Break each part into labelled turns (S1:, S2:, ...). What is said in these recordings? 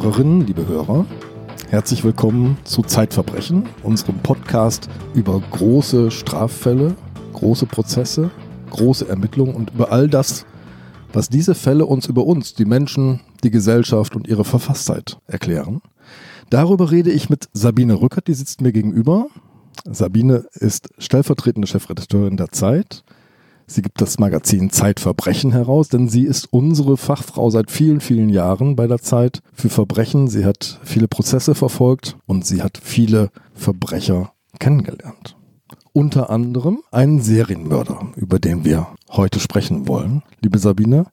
S1: Hörerinnen, liebe Hörer, herzlich willkommen zu Zeitverbrechen, unserem Podcast über große Straffälle, große Prozesse, große Ermittlungen und über all das, was diese Fälle uns über uns, die Menschen, die Gesellschaft und ihre Verfasstheit erklären. Darüber rede ich mit Sabine Rückert, die sitzt mir gegenüber. Sabine ist stellvertretende Chefredakteurin der Zeit. Sie gibt das Magazin Zeitverbrechen heraus, denn sie ist unsere Fachfrau seit vielen, vielen Jahren bei der Zeit für Verbrechen. Sie hat viele Prozesse verfolgt und sie hat viele Verbrecher kennengelernt. Unter anderem einen Serienmörder, über den wir heute sprechen wollen. Liebe Sabine,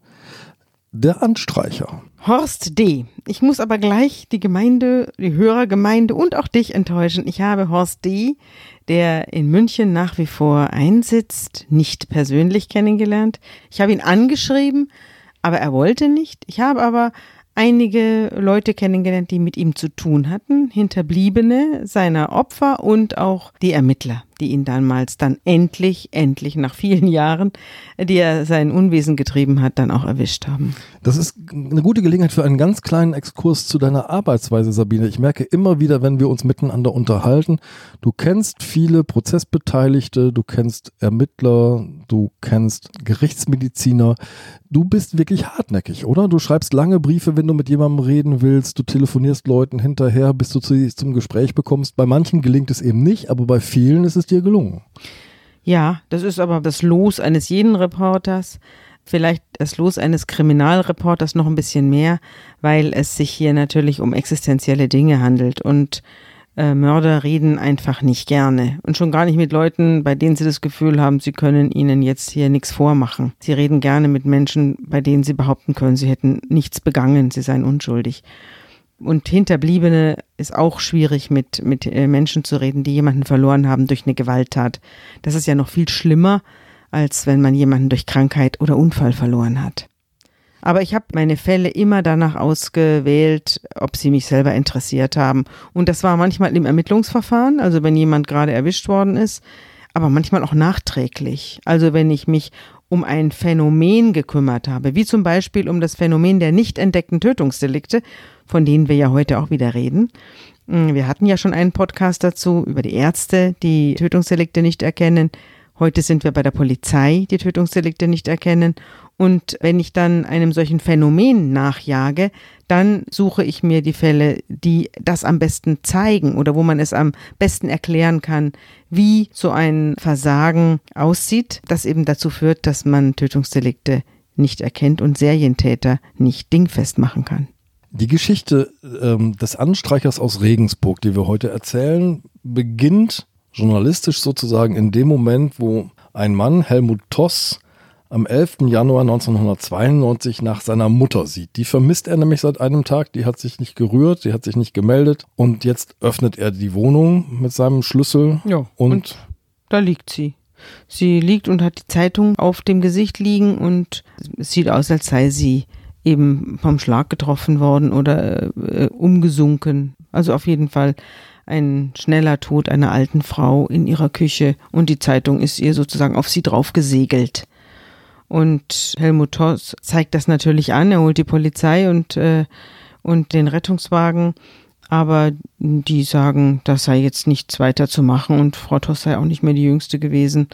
S1: der Anstreicher.
S2: Horst D. Ich muss aber gleich die Gemeinde, die Hörergemeinde und auch dich enttäuschen. Ich habe Horst D., der in München nach wie vor einsitzt, nicht persönlich kennengelernt. Ich habe ihn angeschrieben, aber er wollte nicht. Ich habe aber einige Leute kennengelernt, die mit ihm zu tun hatten, Hinterbliebene seiner Opfer und auch die Ermittler, die ihn damals dann endlich, endlich nach vielen Jahren, die er sein Unwesen getrieben hat, dann auch erwischt haben.
S1: Das ist eine gute Gelegenheit für einen ganz kleinen Exkurs zu deiner Arbeitsweise, Sabine. Ich merke immer wieder, wenn wir uns miteinander unterhalten, du kennst viele Prozessbeteiligte, du kennst Ermittler, du kennst Gerichtsmediziner. Du bist wirklich hartnäckig, oder? Du schreibst lange Briefe, wenn du mit jemandem reden willst, du telefonierst Leuten hinterher, bis du zu, zum Gespräch bekommst. Bei manchen gelingt es eben nicht, aber bei vielen ist es dir gelungen.
S2: Ja, das ist aber das Los eines jeden Reporters. Vielleicht das Los eines Kriminalreporters noch ein bisschen mehr, weil es sich hier natürlich um existenzielle Dinge handelt und äh, Mörder reden einfach nicht gerne und schon gar nicht mit Leuten, bei denen sie das Gefühl haben, sie können ihnen jetzt hier nichts vormachen. Sie reden gerne mit Menschen, bei denen sie behaupten können, sie hätten nichts begangen, sie seien unschuldig. Und Hinterbliebene ist auch schwierig, mit, mit äh, Menschen zu reden, die jemanden verloren haben durch eine Gewalttat. Das ist ja noch viel schlimmer, als wenn man jemanden durch Krankheit oder Unfall verloren hat. Aber ich habe meine Fälle immer danach ausgewählt, ob sie mich selber interessiert haben. Und das war manchmal im Ermittlungsverfahren, also wenn jemand gerade erwischt worden ist, aber manchmal auch nachträglich. Also wenn ich mich um ein Phänomen gekümmert habe, wie zum Beispiel um das Phänomen der nicht entdeckten Tötungsdelikte, von denen wir ja heute auch wieder reden. Hm, wir hatten ja schon einen Podcast dazu über die Ärzte, die Tötungsdelikte nicht erkennen. Heute sind wir bei der Polizei, die Tötungsdelikte nicht erkennen. Und wenn ich dann einem solchen Phänomen nachjage, dann suche ich mir die Fälle, die das am besten zeigen oder wo man es am besten erklären kann, wie so ein Versagen aussieht, das eben dazu führt, dass man Tötungsdelikte nicht erkennt und Serientäter nicht dingfest machen kann.
S1: Die Geschichte ähm, des Anstreichers aus Regensburg, die wir heute erzählen, beginnt journalistisch sozusagen in dem Moment, wo ein Mann, Helmut Toss, am 11. Januar 1992 nach seiner Mutter sieht. Die vermisst er nämlich seit einem Tag, die hat sich nicht gerührt, die hat sich nicht gemeldet und jetzt öffnet er die Wohnung mit seinem Schlüssel.
S2: Ja, und, und da liegt sie. Sie liegt und hat die Zeitung auf dem Gesicht liegen und es sieht aus, als sei sie eben vom Schlag getroffen worden oder äh, umgesunken. Also auf jeden Fall ein schneller Tod einer alten Frau in ihrer Küche und die Zeitung ist ihr sozusagen auf sie drauf gesegelt. Und Helmut Toss zeigt das natürlich an. Er holt die Polizei und, äh, und den Rettungswagen. Aber die sagen, das sei jetzt nichts weiter zu machen und Frau Toss sei auch nicht mehr die Jüngste gewesen.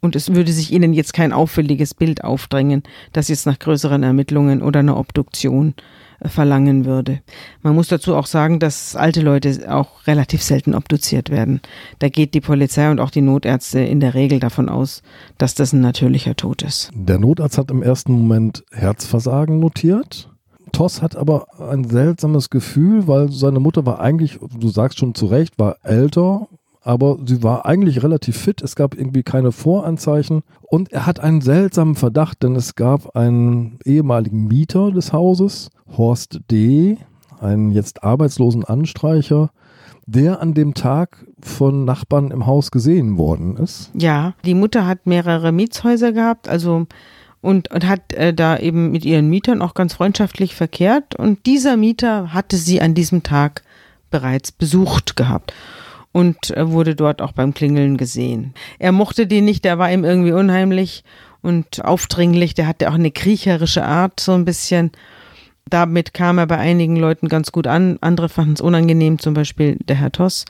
S2: Und es würde sich ihnen jetzt kein auffälliges Bild aufdrängen, das jetzt nach größeren Ermittlungen oder einer Obduktion verlangen würde. Man muss dazu auch sagen, dass alte Leute auch relativ selten obduziert werden. Da geht die Polizei und auch die Notärzte in der Regel davon aus, dass das ein natürlicher Tod ist.
S1: Der Notarzt hat im ersten Moment Herzversagen notiert. Toss hat aber ein seltsames Gefühl, weil seine Mutter war eigentlich, du sagst schon zu Recht, war älter aber sie war eigentlich relativ fit. Es gab irgendwie keine Voranzeichen. Und er hat einen seltsamen Verdacht, denn es gab einen ehemaligen Mieter des Hauses, Horst D., einen jetzt arbeitslosen Anstreicher, der an dem Tag von Nachbarn im Haus gesehen worden ist.
S2: Ja, die Mutter hat mehrere Mietshäuser gehabt, also und, und hat äh, da eben mit ihren Mietern auch ganz freundschaftlich verkehrt. Und dieser Mieter hatte sie an diesem Tag bereits besucht gehabt und wurde dort auch beim Klingeln gesehen. Er mochte den nicht, der war ihm irgendwie unheimlich und aufdringlich, der hatte auch eine kriecherische Art so ein bisschen Damit kam er bei einigen Leuten ganz gut an, andere fanden es unangenehm, zum Beispiel der Herr Toss.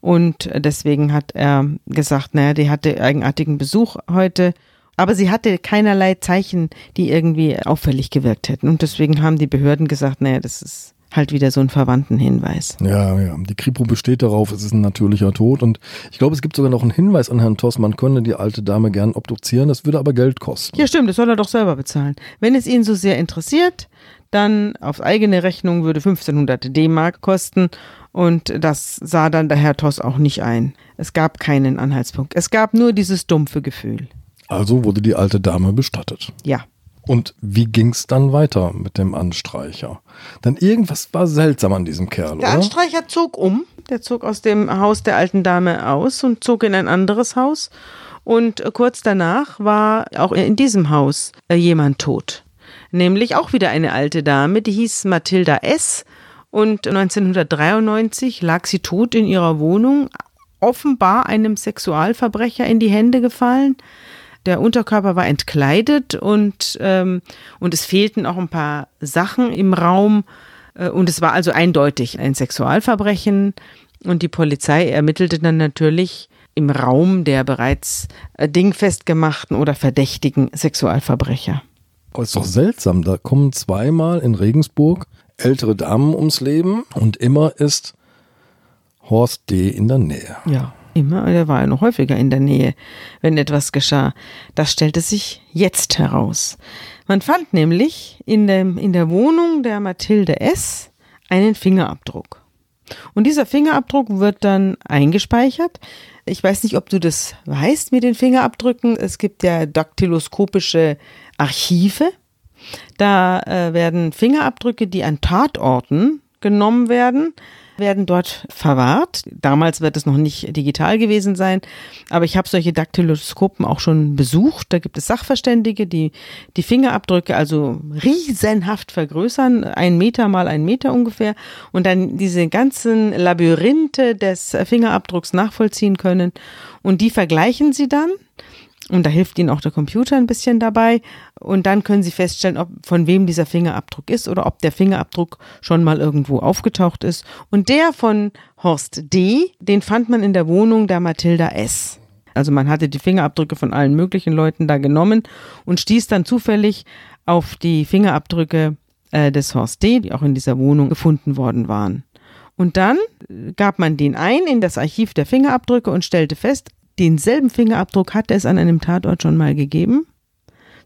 S2: Und deswegen hat er gesagt, naja, die hatte eigenartigen Besuch heute. Aber sie hatte keinerlei Zeichen, die irgendwie auffällig gewirkt hätten. Und deswegen haben die Behörden gesagt, naja, das ist halt wieder so ein Verwandtenhinweis.
S1: Ja, ja. Die Kripo besteht darauf, es ist ein natürlicher Tod. Und ich glaube, es gibt sogar noch einen Hinweis an Herrn Toss, man könne die alte Dame gern obduzieren, das würde aber Geld kosten.
S2: Ja, stimmt, das soll er doch selber bezahlen. Wenn es ihn so sehr interessiert, dann auf eigene Rechnung würde 1500 D-Mark kosten. Und das sah dann der Herr Toss auch nicht ein. Es gab keinen Anhaltspunkt. Es gab nur dieses dumpfe Gefühl.
S1: Also wurde die alte Dame bestattet.
S2: Ja.
S1: Und wie ging's dann weiter mit dem Anstreicher? Denn irgendwas war seltsam an diesem Kerl,
S2: Der
S1: oder?
S2: Anstreicher zog um. Der zog aus dem Haus der alten Dame aus und zog in ein anderes Haus. Und äh, kurz danach war auch in diesem Haus äh, jemand tot. Nämlich auch wieder eine alte Dame, die hieß Mathilda S. Und 1993 lag sie tot in ihrer Wohnung, offenbar einem Sexualverbrecher in die Hände gefallen. Der Unterkörper war entkleidet und, ähm, und es fehlten auch ein paar Sachen im Raum. Äh, und es war also eindeutig ein Sexualverbrechen. Und die Polizei ermittelte dann natürlich im Raum der bereits äh, dingfest gemachten oder verdächtigen Sexualverbrecher.
S1: Aber ist doch seltsam, da kommen zweimal in Regensburg ältere Damen ums Leben und immer ist Horst D. in der Nähe.
S2: Ja, immer. Er war ja noch häufiger in der Nähe, wenn etwas geschah. Das stellte sich jetzt heraus. Man fand nämlich in, dem, in der Wohnung der Mathilde S. einen Fingerabdruck. Und dieser Fingerabdruck wird dann eingespeichert. Ich weiß nicht, ob du das weißt mit den Fingerabdrücken. Es gibt ja daktyloskopische Archive. Da äh, werden Fingerabdrücke, die an Tatorten genommen werden, werden dort verwahrt. Damals wird es noch nicht digital gewesen sein, aber ich habe solche Daktyloskopen auch schon besucht. Da gibt es Sachverständige, die die Fingerabdrücke also riesenhaft vergrößern, ein Meter mal ein Meter ungefähr, und dann diese ganzen Labyrinthe des Fingerabdrucks nachvollziehen können. Und die vergleichen sie dann. Und da hilft Ihnen auch der Computer ein bisschen dabei. Und dann können Sie feststellen, ob von wem dieser Fingerabdruck ist oder ob der Fingerabdruck schon mal irgendwo aufgetaucht ist. Und der von Horst D., den fand man in der Wohnung der Mathilda S. Also man hatte die Fingerabdrücke von allen möglichen Leuten da genommen und stieß dann zufällig auf die Fingerabdrücke äh, des Horst D., die auch in dieser Wohnung gefunden worden waren. Und dann gab man den ein in das Archiv der Fingerabdrücke und stellte fest, denselben Fingerabdruck hatte es an einem Tatort schon mal gegeben,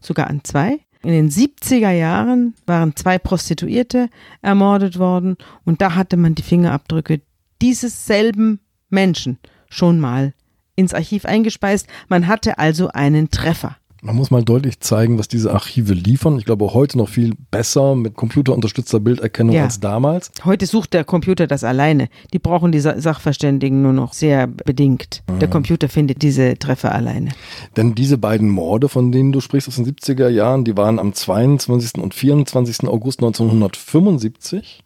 S2: sogar an zwei. In den 70er Jahren waren zwei Prostituierte ermordet worden und da hatte man die Fingerabdrücke dieses selben Menschen schon mal ins Archiv eingespeist. Man hatte also einen Treffer.
S1: Man muss mal deutlich zeigen, was diese Archive liefern. Ich glaube, heute noch viel besser mit computerunterstützter Bilderkennung
S2: Ja.
S1: als damals.
S2: Heute sucht der Computer das alleine. Die brauchen die Sa- Sachverständigen nur noch sehr bedingt. Der Computer findet diese Treffer alleine.
S1: Denn diese beiden Morde, von denen du sprichst aus den 70er Jahren, die waren am 22. und 24. August 1975.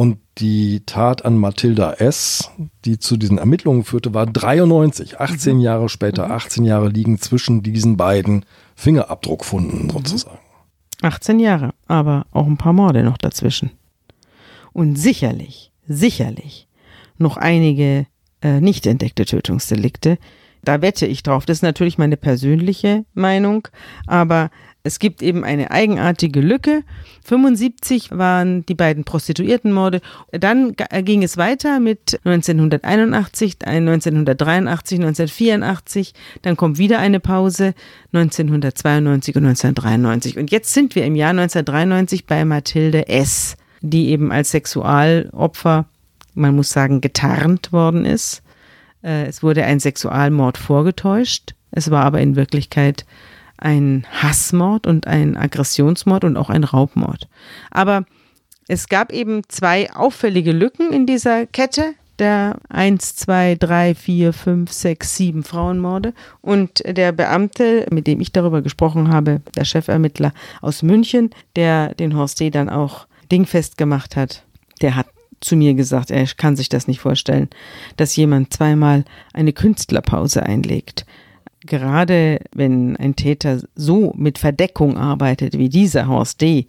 S1: Und die Tat an Mathilda S., die zu diesen Ermittlungen führte, war 93. 18 Jahre später, 18 Jahre liegen zwischen diesen beiden Fingerabdruckfunden sozusagen.
S2: 18 Jahre, aber auch ein paar Morde noch dazwischen. Und sicherlich, sicherlich noch einige äh, nicht entdeckte Tötungsdelikte. Da wette ich drauf. Das ist natürlich meine persönliche Meinung, aber es gibt eben eine eigenartige Lücke. 75 waren die beiden Prostituiertenmorde. Dann äh, ging es weiter mit 1981, ein 1983, 1984. Dann kommt wieder eine Pause 1992 und 1993. Und jetzt sind wir im Jahr 1993 bei Mathilde S., die eben als Sexualopfer, man muss sagen, getarnt worden ist. Äh, Es wurde ein Sexualmord vorgetäuscht. Es war aber in Wirklichkeit ein Hassmord und ein Aggressionsmord und auch ein Raubmord. Aber es gab eben zwei auffällige Lücken in dieser Kette der 1, 2, 3, 4, 5, 6, 7 Frauenmorde. Und der Beamte, mit dem ich darüber gesprochen habe, der Chefermittler aus München, der den Horst D. dann auch dingfest gemacht hat, der hat zu mir gesagt, er kann sich das nicht vorstellen, dass jemand zweimal eine Künstlerpause einlegt. Gerade wenn ein Täter so mit Verdeckung arbeitet wie dieser Horst D.,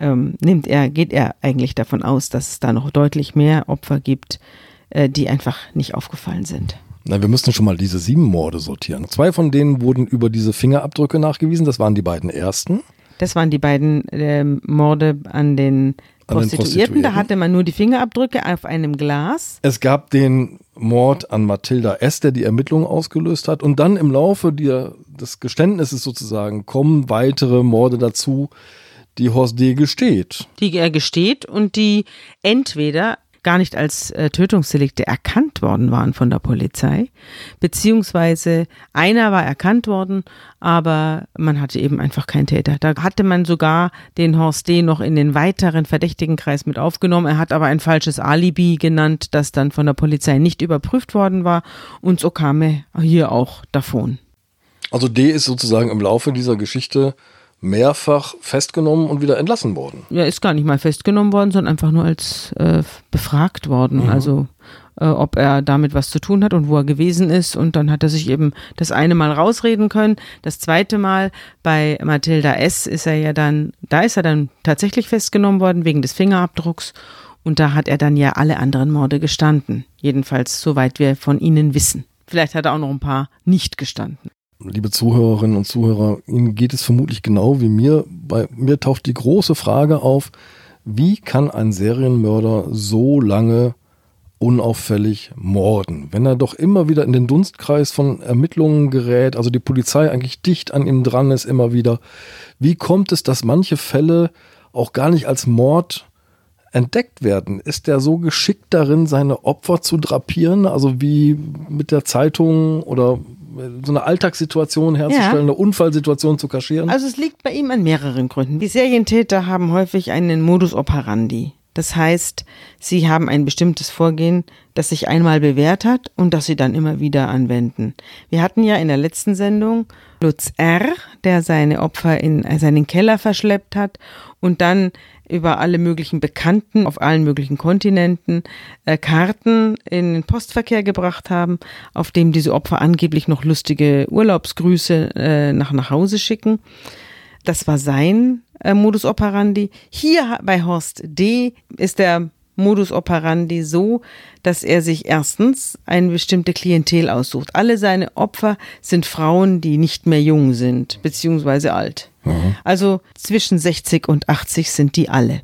S2: ähm, nimmt er, geht er eigentlich davon aus, dass es da noch deutlich mehr Opfer gibt, äh, die einfach nicht aufgefallen sind.
S1: Na, wir müssten schon mal diese sieben Morde sortieren. Zwei von denen wurden über diese Fingerabdrücke nachgewiesen. Das waren die beiden ersten.
S2: Das waren die beiden äh, Morde an den Prostituierten. Prostituierten. Da hatte man nur die Fingerabdrücke auf einem Glas.
S1: Es gab den Mord an Mathilda S., der die Ermittlungen ausgelöst hat. Und dann im Laufe der, des Geständnisses sozusagen kommen weitere Morde dazu, die Horst D. gesteht.
S2: Die er gesteht und die entweder gar nicht als äh, Tötungsdelikte erkannt worden waren von der Polizei, beziehungsweise einer war erkannt worden, aber man hatte eben einfach keinen Täter. Da hatte man sogar den Horst D. noch in den weiteren Verdächtigenkreis mit aufgenommen. Er hat aber ein falsches Alibi genannt, das dann von der Polizei nicht überprüft worden war und so kam er hier auch davon.
S1: Also D ist sozusagen im Laufe dieser Geschichte mehrfach festgenommen und wieder entlassen worden.
S2: Ja, ist gar nicht mal festgenommen worden, sondern einfach nur als äh, befragt worden. Mhm. Also äh, ob er damit was zu tun hat und wo er gewesen ist. Und dann hat er sich eben das eine Mal rausreden können. Das zweite Mal bei Mathilda S. ist er ja dann, da ist er dann tatsächlich festgenommen worden wegen des Fingerabdrucks. Und da hat er dann ja alle anderen Morde gestanden. Jedenfalls soweit wir von ihnen wissen. Vielleicht hat er auch noch ein paar nicht gestanden
S1: liebe Zuhörerinnen und Zuhörer, Ihnen geht es vermutlich genau wie mir. Bei mir taucht die große Frage auf, wie kann ein Serienmörder so lange unauffällig morden, wenn er doch immer wieder in den Dunstkreis von Ermittlungen gerät, also die Polizei eigentlich dicht an ihm dran ist immer wieder. Wie kommt es, dass manche Fälle auch gar nicht als Mord entdeckt werden? Ist er so geschickt darin, seine Opfer zu drapieren, also wie mit der Zeitung oder so eine Alltagssituation herzustellen, ja. eine Unfallsituation zu kaschieren?
S2: Also es liegt bei ihm an mehreren Gründen. Die Serientäter haben häufig einen Modus operandi. Das heißt, sie haben ein bestimmtes Vorgehen, das sich einmal bewährt hat und das sie dann immer wieder anwenden. Wir hatten ja in der letzten Sendung Lutz R., der seine Opfer in seinen Keller verschleppt hat und dann über alle möglichen Bekannten auf allen möglichen Kontinenten äh, Karten in den Postverkehr gebracht haben, auf dem diese Opfer angeblich noch lustige Urlaubsgrüße äh, nach nach Hause schicken. Das war sein äh, Modus operandi. Hier bei Horst D. ist der Modus operandi so, dass er sich erstens eine bestimmte Klientel aussucht. Alle seine Opfer sind Frauen, die nicht mehr jung sind, beziehungsweise alt. Mhm. Also zwischen 60 und 80 sind die alle.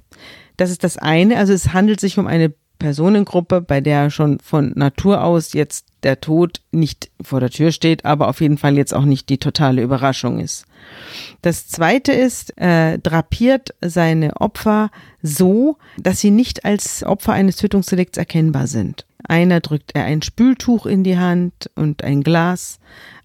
S2: Das ist das eine. Also es handelt sich um eine Personengruppe, bei der schon von Natur aus jetzt der Tod nicht vor der Tür steht, aber auf jeden Fall jetzt auch nicht die totale Überraschung ist. Das zweite ist, äh, drapiert seine Opfer so, dass sie nicht als Opfer eines Tötungsdelikts erkennbar sind. Einer drückt er ein Spültuch in die Hand und ein Glas,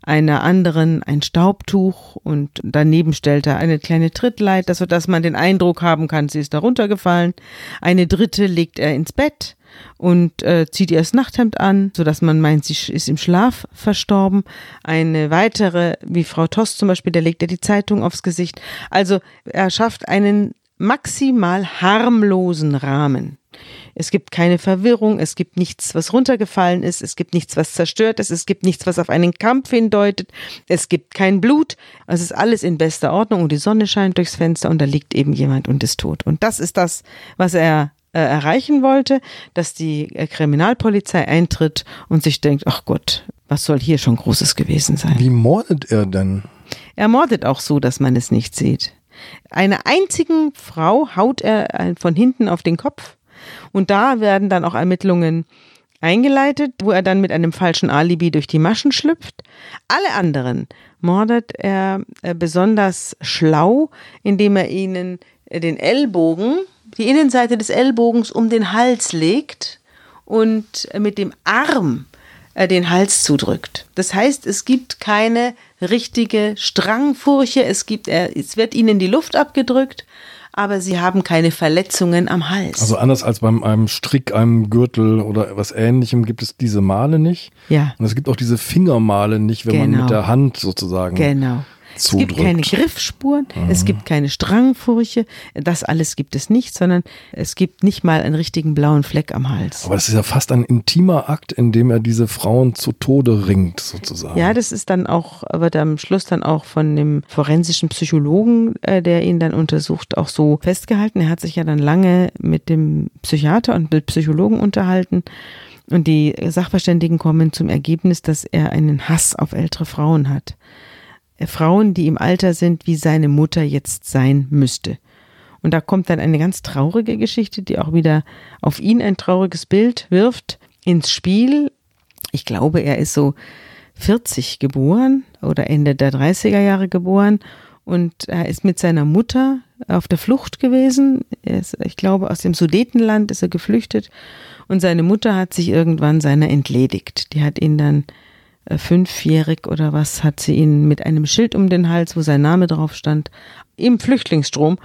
S2: einer anderen ein Staubtuch und daneben stellt er eine kleine Trittleiter, sodass man den Eindruck haben kann, sie ist darunter gefallen. Eine dritte legt er ins Bett und äh, zieht ihr das Nachthemd an, sodass man meint, sie ist im Schlaf verstorben. Eine weitere, wie Frau Tost zum Beispiel, der legt er die Zeitung aufs Gesicht. Also er schafft einen maximal harmlosen Rahmen. Es gibt keine Verwirrung, es gibt nichts, was runtergefallen ist, es gibt nichts, was zerstört ist, es gibt nichts, was auf einen Kampf hindeutet, es gibt kein Blut, es ist alles in bester Ordnung und die Sonne scheint durchs Fenster und da liegt eben jemand und ist tot. Und das ist das, was er äh, erreichen wollte, dass die äh, Kriminalpolizei eintritt und sich denkt, ach Gott, was soll hier schon Großes gewesen sein?
S1: Wie mordet er denn?
S2: Er mordet auch so, dass man es nicht sieht. Einer einzigen Frau haut er äh, von hinten auf den Kopf und da werden dann auch Ermittlungen eingeleitet, wo er dann mit einem falschen Alibi durch die Maschen schlüpft. Alle anderen mordet er besonders schlau, indem er ihnen den Ellbogen die Innenseite des Ellbogens um den Hals legt und mit dem Arm äh, den Hals zudrückt. Das heißt, es gibt keine richtige Strangfurche, es gibt, es wird ihnen die Luft abgedrückt, aber sie haben keine Verletzungen am Hals.
S1: Also anders als beim einem Strick, einem Gürtel oder was ähnlichem gibt es diese Male nicht.
S2: Ja.
S1: Und es gibt auch diese Fingermale nicht, wenn genau. man mit der Hand sozusagen
S2: genau. Es gibt keine Griffspuren, mhm. es gibt keine Strangfurche, das alles gibt es nicht, sondern es gibt nicht mal einen richtigen blauen Fleck am Hals.
S1: Aber es ist ja fast ein intimer Akt, in dem er diese Frauen zu Tode ringt, sozusagen.
S2: Ja, das ist dann auch, wird am Schluss dann auch von dem forensischen Psychologen, äh, der ihn dann untersucht, auch so festgehalten. Er hat sich ja dann lange mit dem Psychiater und mit Psychologen unterhalten. Und die Sachverständigen kommen zum Ergebnis, dass er einen Hass auf ältere Frauen hat. Äh, Frauen, die im Alter sind, wie seine Mutter jetzt sein müsste. Und da kommt dann eine ganz traurige Geschichte, die auch wieder auf ihn ein trauriges Bild wirft ins Spiel. Ich glaube, er ist so 40 geboren oder Ende der 30er Jahre geboren und er ist mit seiner Mutter auf der Flucht gewesen. Ist, ich glaube, aus dem Sudetenland ist er geflüchtet und seine Mutter hat sich irgendwann seiner entledigt. Die hat ihn dann fünfjährig oder was, hat sie ihn mit einem Schild um den Hals, wo sein Name drauf stand, im Flüchtlingsstrom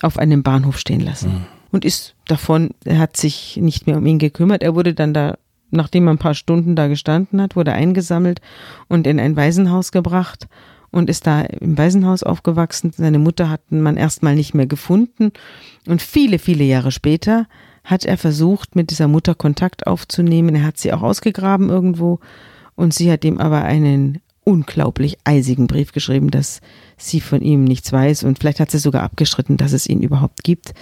S2: auf einem Bahnhof stehen lassen. Mhm. Und ist davon, er hat sich nicht mehr um ihn gekümmert. Er wurde dann da, nachdem er ein paar Stunden da gestanden hat, wurde eingesammelt und in ein Waisenhaus gebracht und ist da im Waisenhaus aufgewachsen. Seine Mutter hat man erstmal nicht mehr gefunden. Und viele, viele Jahre später hat er versucht, mit dieser Mutter Kontakt aufzunehmen. Er hat sie auch ausgegraben irgendwo und sie hat ihm aber einen unglaublich eisigen Brief geschrieben, dass sie von ihm nichts weiß und vielleicht hat sie sogar abgestritten, dass es ihn überhaupt gibt.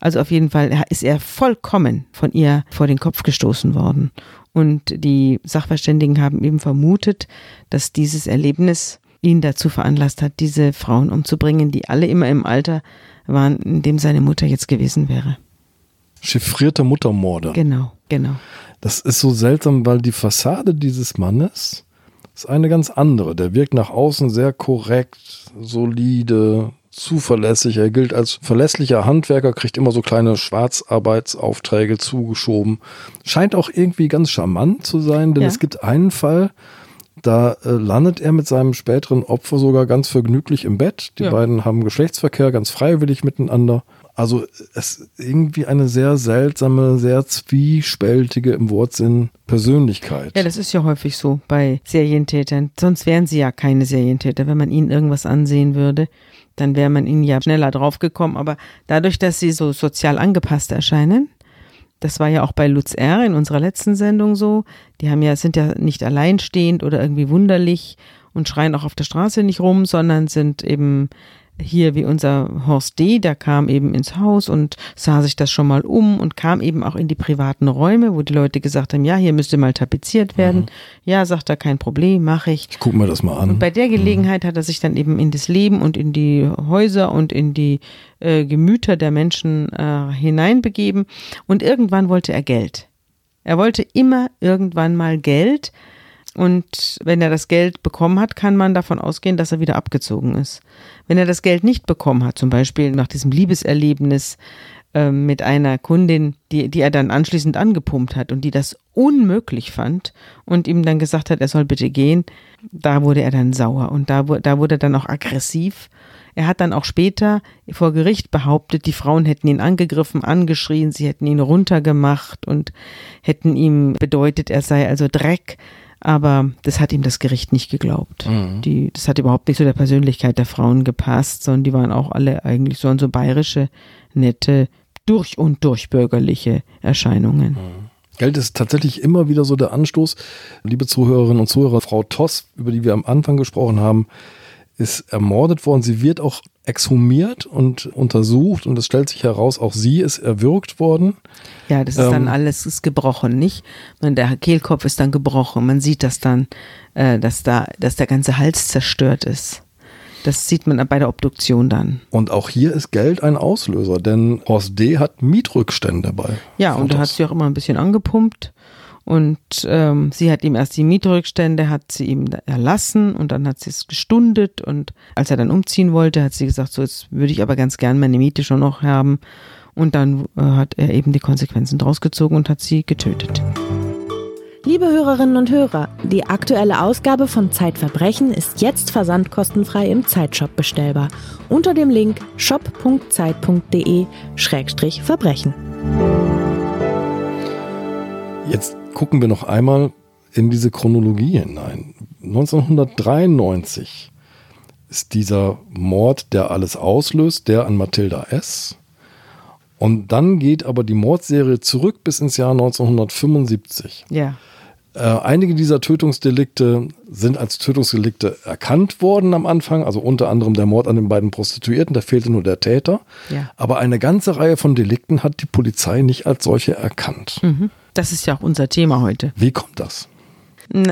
S2: Also auf jeden Fall ist er vollkommen von ihr vor den Kopf gestoßen worden. Und die Sachverständigen haben eben vermutet, dass dieses Erlebnis ihn dazu veranlasst hat, diese Frauen umzubringen, die alle immer im Alter waren, in dem seine Mutter jetzt gewesen wäre.
S1: Chiffrierte Muttermorde.
S2: Genau, genau.
S1: Das ist so seltsam, weil die Fassade dieses Mannes ist eine ganz andere. Der wirkt nach außen sehr korrekt, solide, zuverlässig. Er gilt als verlässlicher Handwerker, kriegt immer so kleine Schwarzarbeitsaufträge zugeschoben. Scheint auch irgendwie ganz charmant zu sein, denn ja. es gibt einen Fall, da äh, landet er mit seinem späteren Opfer sogar ganz vergnüglich im Bett. Die ja. beiden haben Geschlechtsverkehr ganz freiwillig miteinander. Also es ist irgendwie eine sehr seltsame, sehr zwiespältige im Wortsinn Persönlichkeit.
S2: Ja, das ist ja häufig so bei Serientätern. Sonst wären sie ja keine Serientäter. Wenn man ihnen irgendwas ansehen würde, dann wäre man ihnen ja schneller draufgekommen. Aber dadurch, dass sie so sozial angepasst erscheinen, das war ja auch bei Lutz R. in unserer letzten Sendung so. Die haben ja, sind ja nicht alleinstehend oder irgendwie wunderlich und schreien auch auf der Straße nicht rum, sondern sind eben hier wie unser Horst D., der kam eben ins Haus und sah sich das schon mal um und kam eben auch in die privaten Räume, wo die Leute gesagt haben, ja, hier müsste mal tapeziert werden. Mhm. Ja, sagt er, kein Problem, mache ich.
S1: Ich guck mir das mal an.
S2: Und bei der Gelegenheit mhm. hat er sich dann eben in das Leben und in die Häuser und in die äh, Gemüter der Menschen äh, hineinbegeben und irgendwann wollte er Geld. Er wollte immer irgendwann mal Geld, und wenn er das Geld bekommen hat, kann man davon ausgehen, dass er wieder abgezogen ist. Wenn er das Geld nicht bekommen hat, zum Beispiel nach diesem Liebeserlebnis äh, mit einer Kundin, die, die er dann anschließend angepumpt hat und die das unmöglich fand und ihm dann gesagt hat, er soll bitte gehen, da wurde er dann sauer und da, da wurde er dann auch aggressiv. Er hat dann auch später vor Gericht behauptet, die Frauen hätten ihn angegriffen, angeschrien, sie hätten ihn runtergemacht und hätten ihm bedeutet, er sei also Dreck. Aber das hat ihm das Gericht nicht geglaubt. Mhm. Die, das hat überhaupt nicht zu der Persönlichkeit der Frauen gepasst, sondern die waren auch alle eigentlich so, so bayerische, nette, durch und durch bürgerliche Erscheinungen. Mhm.
S1: Geld ist tatsächlich immer wieder so der Anstoß. Liebe Zuhörerinnen und Zuhörer, Frau Toss, über die wir am Anfang gesprochen haben, ist ermordet worden. Sie wird auch exhumiert und untersucht und es stellt sich heraus, auch sie ist erwürgt worden.
S2: Ja, das ist ähm, dann alles ist gebrochen, nicht? Man, der Kehlkopf ist dann gebrochen. Man sieht das dann, äh, dass da, dass der ganze Hals zerstört ist. Das sieht man bei der Obduktion dann.
S1: Und auch hier ist Geld ein Auslöser, denn Horst D. hat Mietrückstände bei.
S2: Ja, und er hat sie auch immer ein bisschen angepumpt. Und ähm, sie hat ihm erst die Mietrückstände, hat sie ihm erlassen und dann hat sie es gestundet. Und als er dann umziehen wollte, hat sie gesagt, so jetzt würde ich aber ganz gern meine Miete schon noch haben. Und dann äh, hat er eben die Konsequenzen draus gezogen und hat sie getötet.
S3: Liebe Hörerinnen und Hörer, die aktuelle Ausgabe von Zeitverbrechen ist jetzt versandkostenfrei im Zeitshop bestellbar unter dem Link shop.zeit.de-verbrechen.
S1: Jetzt gucken wir noch einmal in diese Chronologie hinein. 1993 ist dieser Mord, der alles auslöst, der an Mathilda S. Und dann geht aber die Mordserie zurück bis ins Jahr 1975.
S2: Ja.
S1: Äh, einige dieser Tötungsdelikte sind als Tötungsdelikte erkannt worden am Anfang, also unter anderem der Mord an den beiden Prostituierten, da fehlte nur der Täter.
S2: Ja.
S1: Aber eine ganze Reihe von Delikten hat die Polizei nicht als solche erkannt.
S2: Mhm. Das ist ja auch unser Thema heute.
S1: Wie kommt das?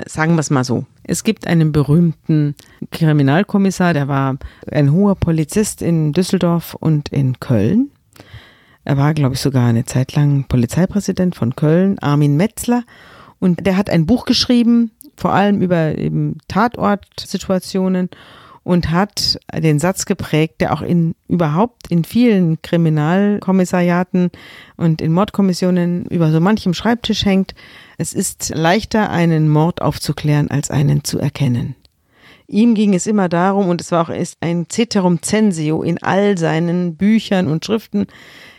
S2: Sagen wir es mal so. Es gibt einen berühmten Kriminalkommissar, der war ein hoher Polizist in Düsseldorf und in Köln. Er war, glaube ich, sogar eine Zeit lang Polizeipräsident von Köln, Armin Metzler. Und der hat ein Buch geschrieben, vor allem über eben Tatortsituationen und hat den Satz geprägt, der auch in überhaupt in vielen Kriminalkommissariaten und in Mordkommissionen über so manchem Schreibtisch hängt. Es ist leichter, einen Mord aufzuklären, als einen zu erkennen. Ihm ging es immer darum, und es war auch ist ein Ceterum censeo in all seinen Büchern und Schriften,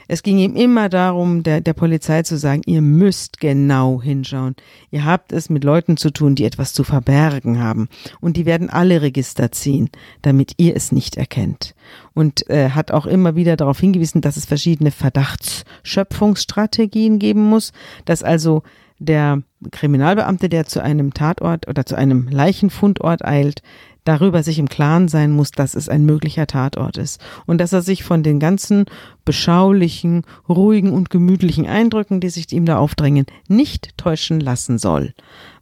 S2: es ging ihm immer darum, der, der Polizei zu sagen, ihr müsst genau hinschauen. Ihr habt es mit Leuten zu tun, die etwas zu verbergen haben. Und die werden alle Register ziehen, damit ihr es nicht erkennt. Und äh, hat auch immer wieder darauf hingewiesen, dass es verschiedene Verdachtsschöpfungsstrategien geben muss, dass also der Kriminalbeamte, der zu einem Tatort oder zu einem Leichenfundort eilt, darüber sich im Klaren sein muss, dass es ein möglicher Tatort ist und dass er sich von den ganzen beschaulichen, ruhigen und gemütlichen Eindrücken, die sich ihm da aufdrängen, nicht täuschen lassen soll,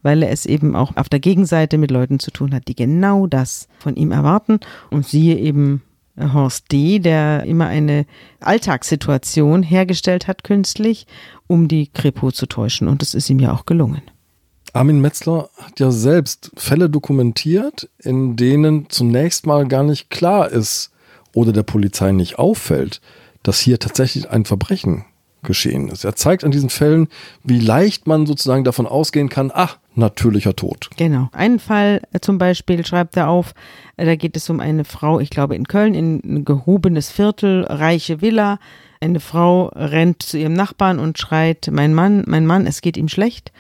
S2: weil er es eben auch auf der Gegenseite mit Leuten zu tun hat, die genau das von ihm erwarten und siehe eben Horst D., der immer eine Alltagssituation hergestellt hat künstlich, um die Kripo zu täuschen und es ist ihm ja auch gelungen.
S1: Armin Metzler hat ja selbst Fälle dokumentiert, in denen zunächst mal gar nicht klar ist oder der Polizei nicht auffällt, dass hier tatsächlich ein Verbrechen geschehen ist. Er zeigt an diesen Fällen, wie leicht man sozusagen davon ausgehen kann, ach, natürlicher Tod.
S2: Genau. Einen Fall äh, zum Beispiel schreibt er auf, äh, da geht es um eine Frau, ich glaube in Köln, in ein gehobenes Viertel, reiche Villa. Eine Frau rennt zu ihrem Nachbarn und schreit, mein Mann, mein Mann, es geht ihm schlecht.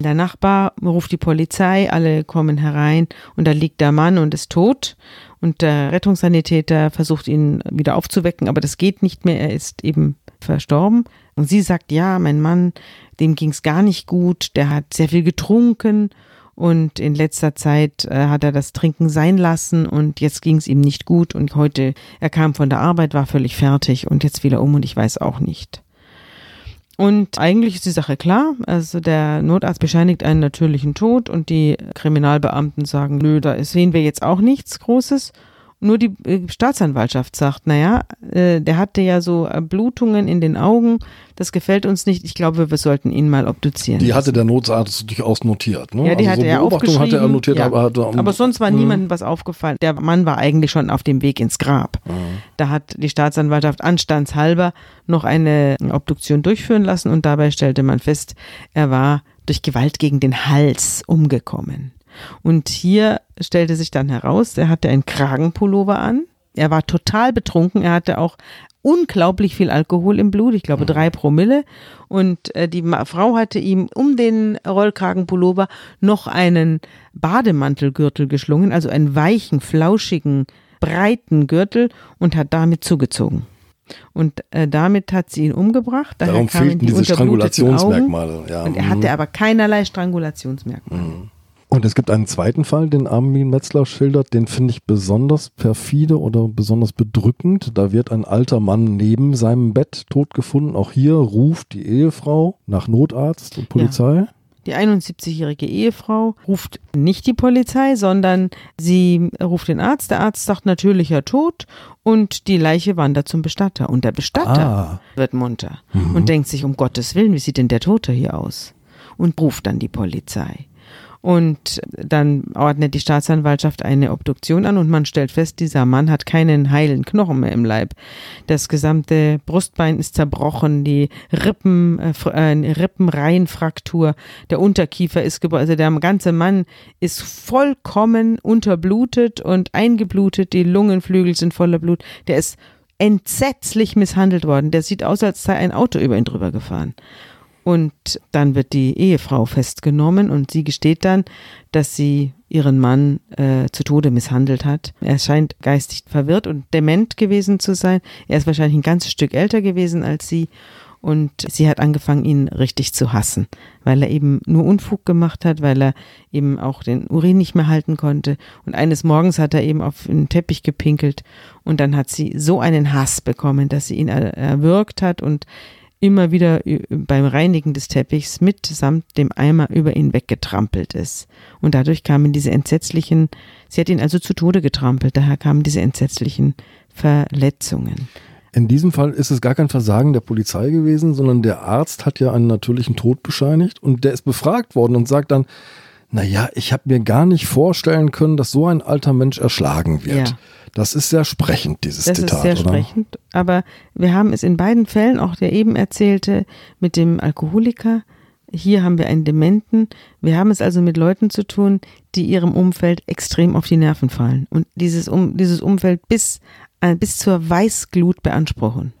S2: Der Nachbar ruft die Polizei, alle kommen herein und da liegt der Mann und ist tot. Und der Rettungssanitäter versucht ihn wieder aufzuwecken, aber das geht nicht mehr, er ist eben verstorben. Und sie sagt, ja, mein Mann, dem ging es gar nicht gut, der hat sehr viel getrunken und in letzter Zeit äh, hat er das Trinken sein lassen und jetzt ging es ihm nicht gut und heute, er kam von der Arbeit, war völlig fertig und jetzt wieder um und ich weiß auch nicht. Und eigentlich ist die Sache klar. Also der Notarzt bescheinigt einen natürlichen Tod und die Kriminalbeamten sagen, nö, da sehen wir jetzt auch nichts Großes. Nur die äh, Staatsanwaltschaft sagt, naja, äh, der hatte ja so Blutungen in den Augen, das gefällt uns nicht. Ich glaube, wir sollten ihn mal obduzieren.
S1: Die hatte der Notarzt durchaus notiert. Ne?
S2: Ja, die
S1: also
S2: hatte
S1: so
S2: er
S1: Beobachtung hatte er notiert.
S2: Ja.
S1: Aber, hatte,
S2: aber sonst war niemandem was aufgefallen. Der Mann war eigentlich schon auf dem Weg ins Grab.
S1: Mhm.
S2: Da hat die Staatsanwaltschaft anstandshalber noch eine Obduktion durchführen lassen und dabei stellte man fest, er war durch Gewalt gegen den Hals umgekommen. Und hier stellte sich dann heraus, er hatte einen Kragenpullover an. Er war total betrunken. Er hatte auch unglaublich viel Alkohol im Blut, ich glaube drei Promille. Und äh, die Ma Frau hatte ihm um den Rollkragenpullover noch einen Bademantelgürtel geschlungen, also einen weichen, flauschigen, breiten Gürtel und hat damit zugezogen. Und äh, damit hat sie ihn umgebracht. Daher
S1: Darum fehlten
S2: die
S1: diese Strangulationsmerkmale. Ja.
S2: Und er
S1: mhm.
S2: hatte aber keinerlei Strangulationsmerkmale.
S1: Und es gibt einen zweiten Fall, den Armin Metzler schildert, den finde ich besonders perfide oder besonders bedrückend. Da wird ein alter Mann neben seinem Bett tot gefunden. Auch hier ruft die Ehefrau nach Notarzt und Polizei.
S2: Die 71-jährige Ehefrau ruft nicht die Polizei, sondern sie ruft den Arzt. Der Arzt sagt natürlicher Tod und die Leiche wandert zum Bestatter. Und der Bestatter
S1: Ah.
S2: wird munter und denkt sich, um Gottes Willen, wie sieht denn der Tote hier aus? Und ruft dann die Polizei. Und dann ordnet die Staatsanwaltschaft eine Obduktion an und man stellt fest, dieser Mann hat keinen heilen Knochen mehr im Leib. Das gesamte Brustbein ist zerbrochen, die Rippen, äh, äh, Rippenreihenfraktur, der Unterkiefer ist gebrochen, also der ganze Mann ist vollkommen unterblutet und eingeblutet, die Lungenflügel sind voller Blut, der ist entsetzlich misshandelt worden. Der sieht aus, als sei ein Auto über ihn drüber gefahren. Und dann wird die Ehefrau festgenommen und sie gesteht dann, dass sie ihren Mann äh, zu Tode misshandelt hat. Er scheint geistig verwirrt und dement gewesen zu sein. Er ist wahrscheinlich ein ganzes Stück älter gewesen als sie und sie hat angefangen, ihn richtig zu hassen, weil er eben nur Unfug gemacht hat, weil er eben auch den Urin nicht mehr halten konnte. Und eines Morgens hat er eben auf den Teppich gepinkelt und dann hat sie so einen Hass bekommen, dass sie ihn erwürgt hat und immer wieder beim Reinigen des Teppichs mitsamt dem Eimer über ihn weggetrampelt ist. Und dadurch kamen diese entsetzlichen, sie hat ihn also zu Tode getrampelt, daher kamen diese entsetzlichen Verletzungen.
S1: In diesem Fall ist es gar kein Versagen der Polizei gewesen, sondern der Arzt hat ja einen natürlichen Tod bescheinigt und der ist befragt worden und sagt dann, naja, ich habe mir gar nicht vorstellen können, dass so ein alter Mensch erschlagen wird. Ja. Das ist sehr sprechend, dieses
S2: das
S1: Zitat.
S2: Das ist sehr oder? sprechend, aber wir haben es in beiden Fällen, auch der eben erzählte mit dem Alkoholiker, hier haben wir einen Dementen. Wir haben es also mit Leuten zu tun, die ihrem Umfeld extrem auf die Nerven fallen und dieses, um, dieses Umfeld bis äh, bis zur Weißglut beanspruchen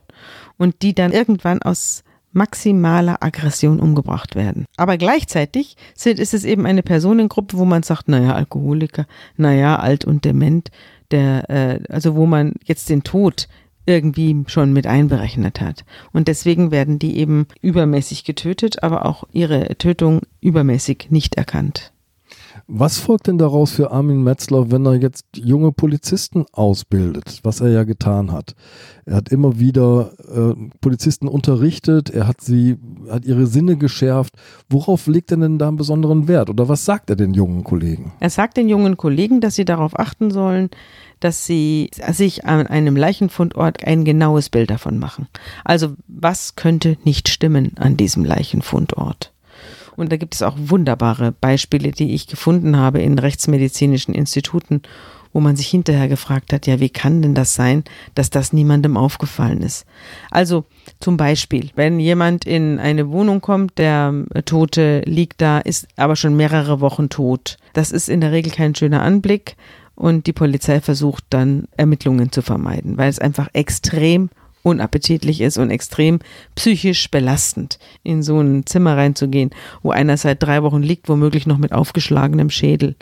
S2: und die dann irgendwann aus maximaler Aggression umgebracht werden. Aber gleichzeitig sind, ist es eben eine Personengruppe, wo man sagt, naja, Alkoholiker, naja, alt und dement, der, äh, also wo man jetzt den Tod irgendwie schon mit einberechnet hat. Und deswegen werden die eben übermäßig getötet, aber auch ihre Tötung übermäßig nicht erkannt.
S1: Was folgt denn daraus für Armin Metzler, wenn er jetzt junge Polizisten ausbildet, was er ja getan hat? Er hat immer wieder äh, Polizisten unterrichtet, er hat sie, hat ihre Sinne geschärft. Worauf legt er denn da einen besonderen Wert? Oder was sagt er den jungen Kollegen?
S2: Er sagt den jungen Kollegen, dass sie darauf achten sollen, dass sie sich an einem Leichenfundort ein genaues Bild davon machen. Also was könnte nicht stimmen an diesem Leichenfundort? Und da gibt es auch wunderbare Beispiele, die ich gefunden habe in rechtsmedizinischen Instituten, wo man sich hinterher gefragt hat, ja, wie kann denn das sein, dass das niemandem aufgefallen ist? Also zum Beispiel, wenn jemand in eine Wohnung kommt, der Tote liegt da, ist aber schon mehrere Wochen tot. Das ist in der Regel kein schöner Anblick und die Polizei versucht dann Ermittlungen zu vermeiden, weil es einfach extrem unappetitlich ist und extrem psychisch belastend, in so ein Zimmer reinzugehen, wo einer seit drei Wochen liegt, womöglich noch mit aufgeschlagenem Schädel.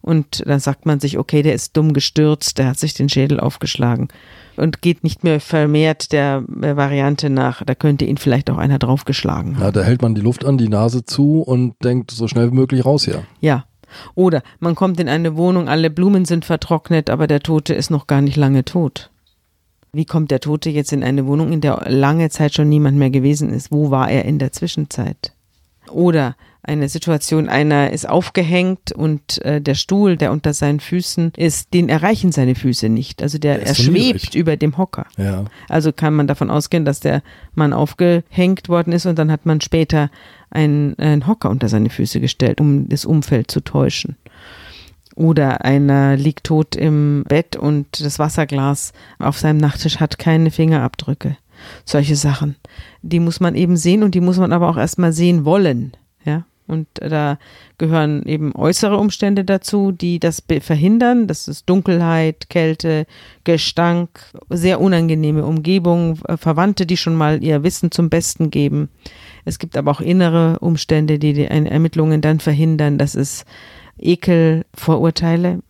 S2: Und dann sagt man sich, okay, der ist dumm gestürzt, der hat sich den Schädel aufgeschlagen und geht nicht mehr vermehrt der Variante nach, da könnte ihn vielleicht auch einer draufgeschlagen haben.
S1: Ja, da hält man die Luft an, die Nase zu und denkt so schnell wie möglich raus hier.
S2: Ja. Oder man kommt in eine Wohnung, alle Blumen sind vertrocknet, aber der Tote ist noch gar nicht lange tot. Wie kommt der Tote jetzt in eine Wohnung, in der lange Zeit schon niemand mehr gewesen ist? Wo war er in der Zwischenzeit? Oder eine Situation, einer ist aufgehängt und äh, der Stuhl, der unter seinen Füßen ist, den erreichen seine Füße nicht. Also der, der er schwebt über dem Hocker.
S1: Ja.
S2: Also kann man davon ausgehen, dass der Mann aufgehängt worden ist und dann hat man später einen, einen Hocker unter seine Füße gestellt, um das Umfeld zu täuschen. Oder einer liegt tot im Bett und das Wasserglas auf seinem Nachttisch hat keine Fingerabdrücke. Solche Sachen. Die muss man eben sehen und die muss man aber auch erstmal sehen wollen. Ja. Und da gehören eben äußere Umstände dazu, die das verhindern. Das ist Dunkelheit, Kälte, Gestank, sehr unangenehme Umgebung, äh, Verwandte, die schon mal ihr Wissen zum Besten geben. Es gibt aber auch innere Umstände, die die Ermittlungen dann verhindern. Das ist Ekel, Vorurteile.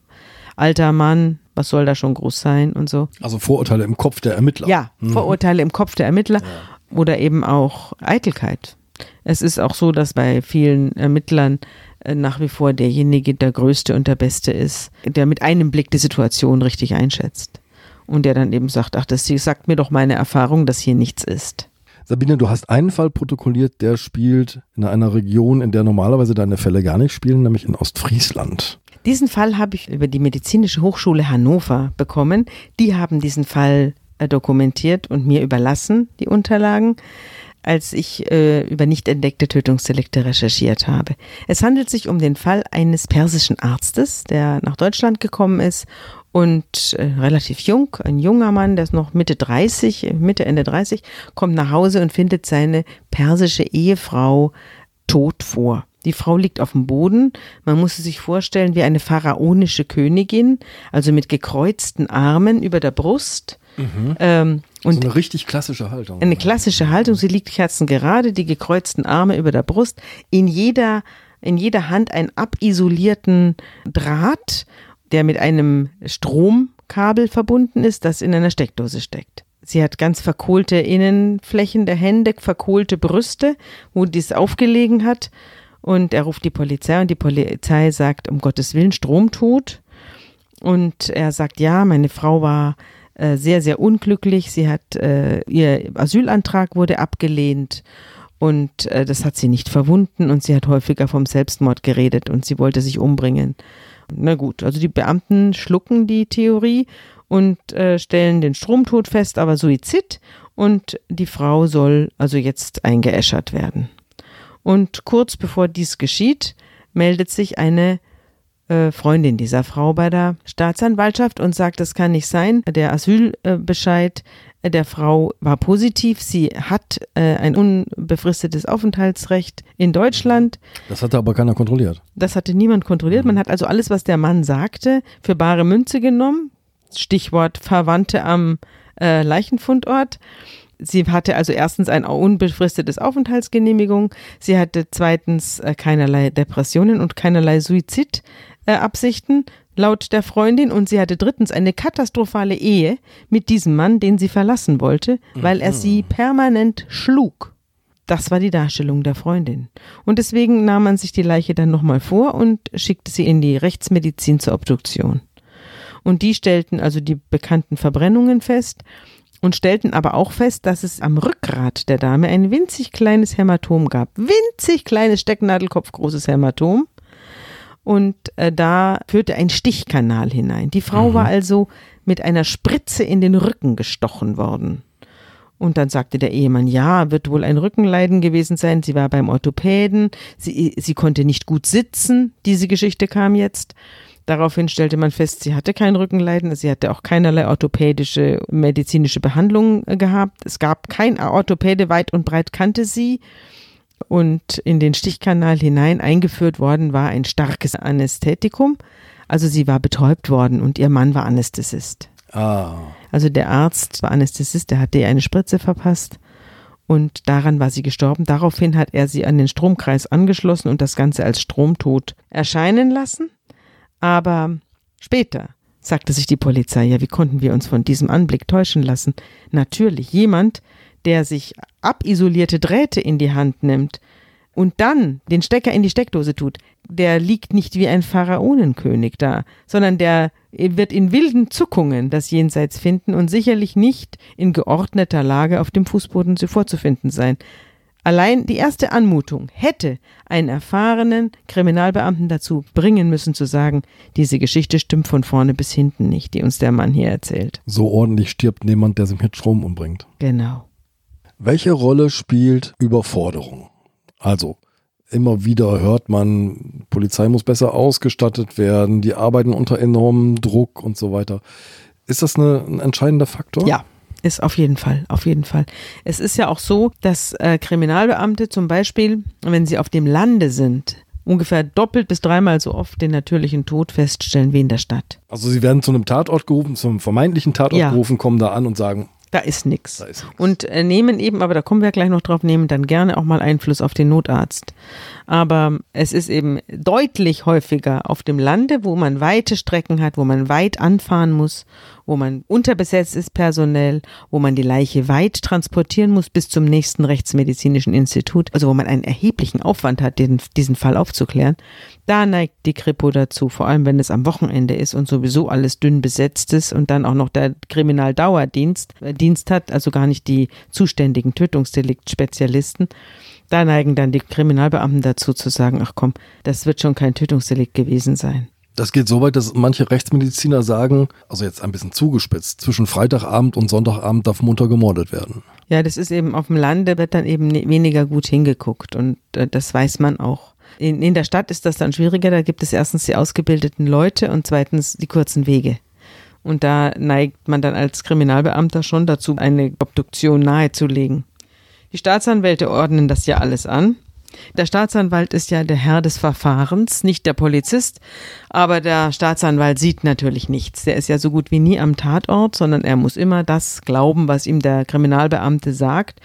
S2: Alter Mann, was soll da schon groß sein und so.
S1: Also Vorurteile im Kopf der Ermittler.
S2: Ja, mhm. Vorurteile im Kopf der Ermittler ja. oder eben auch Eitelkeit. Es ist auch so, dass bei vielen Ermittlern äh, nach wie vor derjenige der Größte und der Beste ist, der mit einem Blick die Situation richtig einschätzt. Und der dann eben sagt, ach, das sagt mir doch meine Erfahrung, dass hier nichts ist.
S1: Sabine, du hast einen Fall protokolliert, der spielt in einer Region, in der normalerweise deine Fälle gar nicht spielen, nämlich in Ostfriesland.
S2: Diesen Fall habe ich über die Medizinische Hochschule Hannover bekommen. Die haben diesen Fall äh, dokumentiert und mir überlassen, die Unterlagen, als ich äh, über nicht entdeckte Tötungsdelikte recherchiert habe. Es handelt sich um den Fall eines persischen Arztes, der nach Deutschland gekommen ist und äh, relativ jung, ein junger Mann, der ist noch Mitte 30, Mitte, Ende 30, kommt nach Hause und findet seine persische Ehefrau tot vor. Die Frau liegt auf dem Boden. Man muss sich vorstellen wie eine pharaonische Königin, also mit gekreuzten Armen über der Brust. Mhm. Ähm,
S1: Und so eine richtig klassische Haltung.
S2: Eine klassische Haltung. Sie liegt kerzengerade, die gekreuzten Arme über der Brust, in jeder, in jeder Hand einen abisolierten Draht, der mit einem Stromkabel verbunden ist, das in einer Steckdose steckt. Sie hat ganz verkohlte Innenflächen der Hände, verkohlte Brüste, wo dies aufgelegen hat. Und er ruft die Polizei und die Polizei sagt, um Gottes Willen, Stromtod. Und er sagt, ja, meine Frau war äh, sehr, sehr unglücklich. Sie hat, äh, ihr Asylantrag wurde abgelehnt und äh, das hat sie nicht verwunden und sie hat häufiger vom Selbstmord geredet und sie wollte sich umbringen. Na gut, also die Beamten schlucken die Theorie und äh, stellen den Stromtod fest, aber Suizid und die Frau soll also jetzt eingeäschert werden. Und kurz bevor dies geschieht, meldet sich eine äh, Freundin dieser Frau bei der Staatsanwaltschaft und sagt, das kann nicht sein. Der Asylbescheid der Frau war positiv. Sie hat äh, ein unbefristetes Aufenthaltsrecht in Deutschland.
S1: Das hatte aber keiner kontrolliert.
S2: Das hatte niemand kontrolliert. Man hat also alles, was der Mann sagte, für bare Münze genommen. Stichwort Verwandte am äh, Leichenfundort. Sie hatte also erstens ein unbefristetes Aufenthaltsgenehmigung. Sie hatte zweitens äh, keinerlei Depressionen und keinerlei Suizidabsichten. Äh, laut der Freundin und sie hatte drittens eine katastrophale Ehe mit diesem Mann, den sie verlassen wollte, weil er sie mhm. permanent schlug. Das war die Darstellung der Freundin. Und deswegen nahm man sich die Leiche dann nochmal vor und schickte sie in die Rechtsmedizin zur Obduktion. Und die stellten also die bekannten Verbrennungen fest und stellten aber auch fest, dass es am Rückgrat der Dame ein winzig kleines Hämatom gab. Winzig kleines Stecknadelkopf großes Hämatom und äh, da führte ein Stichkanal hinein. Die Frau mhm. war also mit einer Spritze in den Rücken gestochen worden. Und dann sagte der Ehemann, ja, wird wohl ein Rückenleiden gewesen sein. Sie war beim Orthopäden. Sie, sie konnte nicht gut sitzen. Diese Geschichte kam jetzt. Daraufhin stellte man fest, sie hatte kein Rückenleiden. Sie hatte auch keinerlei orthopädische medizinische Behandlung äh, gehabt. Es gab kein Orthopäde weit und breit kannte sie und in den Stichkanal hinein eingeführt worden war ein starkes Anästhetikum. Also sie war betäubt worden und ihr Mann war Anästhesist. Ah. Also der Arzt war Anästhesist, der hatte ihr eine Spritze verpasst und daran war sie gestorben. Daraufhin hat er sie an den Stromkreis angeschlossen und das Ganze als Stromtod erscheinen lassen. Aber später sagte sich die Polizei, ja, wie konnten wir uns von diesem Anblick täuschen lassen? Natürlich, jemand, der sich abisolierte Drähte in die Hand nimmt und dann den Stecker in die Steckdose tut, der liegt nicht wie ein Pharaonenkönig da, sondern der wird in wilden Zuckungen das Jenseits finden und sicherlich nicht in geordneter Lage auf dem Fußboden vorzufinden sein. Allein die erste Anmutung hätte einen erfahrenen Kriminalbeamten dazu bringen müssen zu sagen, diese Geschichte stimmt von vorne bis hinten nicht, die uns der Mann hier erzählt.
S1: So ordentlich stirbt niemand, der sich mit Strom umbringt.
S2: Genau.
S1: Welche Rolle spielt Überforderung? Also, immer wieder hört man, Polizei muss besser ausgestattet werden, die arbeiten unter enormem Druck und so weiter. Ist das eine, ein entscheidender Faktor?
S2: Ja, ist auf jeden Fall, auf jeden Fall. Es ist ja auch so, dass äh, Kriminalbeamte zum Beispiel, wenn sie auf dem Lande sind, ungefähr doppelt bis dreimal so oft den natürlichen Tod feststellen wie in der Stadt.
S1: Also sie werden zu einem Tatort gerufen, zum vermeintlichen Tatort ja. gerufen, kommen da an und sagen,
S2: da ist nichts. Und äh, nehmen eben, aber da kommen wir gleich noch drauf, nehmen dann gerne auch mal Einfluss auf den Notarzt. Aber es ist eben deutlich häufiger auf dem Lande, wo man weite Strecken hat, wo man weit anfahren muss, wo man unterbesetzt ist personell, wo man die Leiche weit transportieren muss bis zum nächsten rechtsmedizinischen Institut, also wo man einen erheblichen Aufwand hat, den, diesen Fall aufzuklären. Da neigt die Kripo dazu, vor allem wenn es am Wochenende ist und sowieso alles dünn besetzt ist und dann auch noch der Kriminaldauerdienst Dienst hat, also gar nicht die zuständigen Tötungsdelikt-Spezialisten. Da neigen dann die Kriminalbeamten dazu zu sagen, ach komm, das wird schon kein Tötungsdelikt gewesen sein.
S1: Das geht so weit, dass manche Rechtsmediziner sagen, also jetzt ein bisschen zugespitzt, zwischen Freitagabend und Sonntagabend darf munter gemordet werden.
S2: Ja, das ist eben auf dem Lande wird dann eben weniger gut hingeguckt und äh, das weiß man auch. In, in der Stadt ist das dann schwieriger, da gibt es erstens die ausgebildeten Leute und zweitens die kurzen Wege. Und da neigt man dann als Kriminalbeamter schon dazu, eine Obduktion nahezulegen. Die Staatsanwälte ordnen das ja alles an. Der Staatsanwalt ist ja der Herr des Verfahrens, nicht der Polizist. Aber der Staatsanwalt sieht natürlich nichts. Der ist ja so gut wie nie am Tatort, sondern er muss immer das glauben, was ihm der Kriminalbeamte sagt.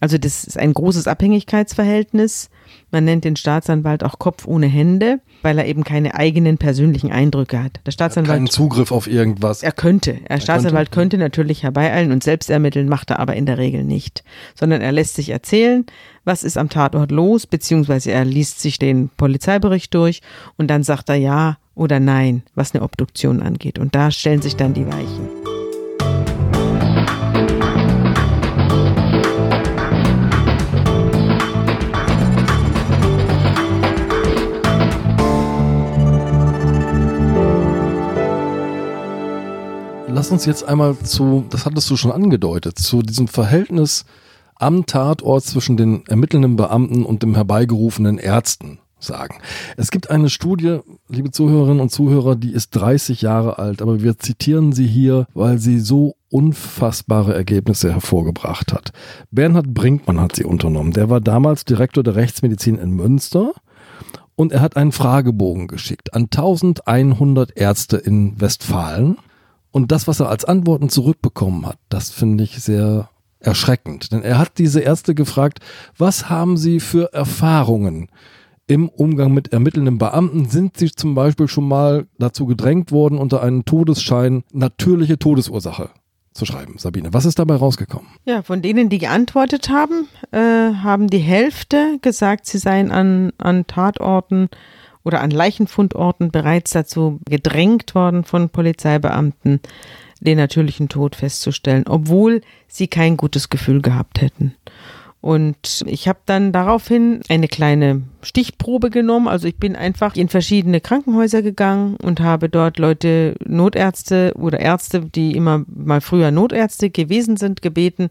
S2: Also das ist ein großes Abhängigkeitsverhältnis. Man nennt den Staatsanwalt auch Kopf ohne Hände, weil er eben keine eigenen persönlichen Eindrücke hat. Der Staatsanwalt.
S1: Keinen Zugriff auf irgendwas.
S2: Er könnte. Der Staatsanwalt könnte. könnte natürlich herbeieilen und selbst ermitteln, macht er aber in der Regel nicht. Sondern er lässt sich erzählen, was ist am Tatort los, beziehungsweise er liest sich den Polizeibericht durch und dann sagt er ja oder nein, was eine Obduktion angeht. Und da stellen sich dann die Weichen.
S1: Lass uns jetzt einmal zu, das hattest du schon angedeutet, zu diesem Verhältnis am Tatort zwischen den ermittelnden Beamten und dem herbeigerufenen Ärzten sagen. Es gibt eine Studie, liebe Zuhörerinnen und Zuhörer, die ist 30 Jahre alt, aber wir zitieren sie hier, weil sie so unfassbare Ergebnisse hervorgebracht hat. Bernhard Brinkmann hat sie unternommen. Der war damals Direktor der Rechtsmedizin in Münster und er hat einen Fragebogen geschickt an 1100 Ärzte in Westfalen und das, was er als Antworten zurückbekommen hat, das finde ich sehr erschreckend. Denn er hat diese Ärzte gefragt, was haben sie für Erfahrungen im Umgang mit ermittelnden Beamten? Sind sie zum Beispiel schon mal dazu gedrängt worden, unter einen Todesschein natürliche Todesursache zu schreiben, Sabine. Was ist dabei rausgekommen?
S2: Ja, von denen, die geantwortet haben, äh, haben die Hälfte gesagt, sie seien an, an Tatorten oder an Leichenfundorten bereits dazu gedrängt worden von Polizeibeamten, den natürlichen Tod festzustellen, obwohl sie kein gutes Gefühl gehabt hätten. Und ich habe dann daraufhin eine kleine Stichprobe genommen. Also ich bin einfach in verschiedene Krankenhäuser gegangen und habe dort Leute, Notärzte oder Ärzte, die immer mal früher Notärzte gewesen sind, gebeten,